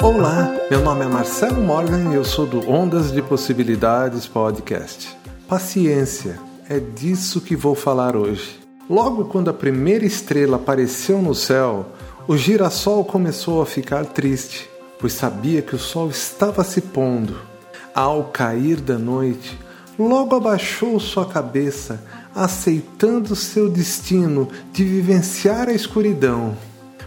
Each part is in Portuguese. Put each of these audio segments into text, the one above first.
Olá, meu nome é Marcelo Morgan e eu sou do Ondas de Possibilidades Podcast. Paciência, é disso que vou falar hoje. Logo quando a primeira estrela apareceu no céu, o girassol começou a ficar triste, pois sabia que o sol estava se pondo. Ao cair da noite, logo abaixou sua cabeça, aceitando seu destino de vivenciar a escuridão.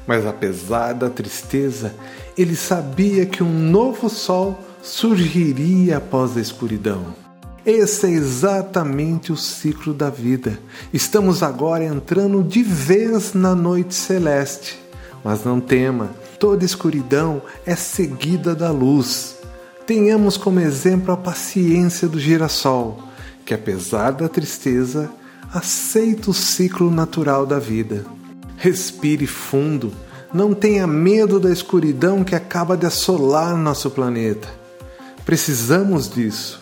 Mas apesar da tristeza, ele sabia que um novo sol surgiria após a escuridão. Esse é exatamente o ciclo da vida. Estamos agora entrando de vez na noite celeste. Mas não tema, toda escuridão é seguida da luz. Tenhamos como exemplo a paciência do girassol, que apesar da tristeza, aceita o ciclo natural da vida. Respire fundo, não tenha medo da escuridão que acaba de assolar nosso planeta. Precisamos disso,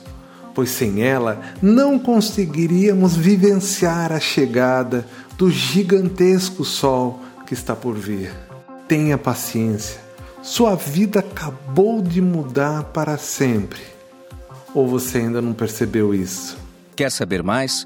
pois sem ela não conseguiríamos vivenciar a chegada do gigantesco sol que está por vir. Tenha paciência, sua vida acabou de mudar para sempre. Ou você ainda não percebeu isso? Quer saber mais?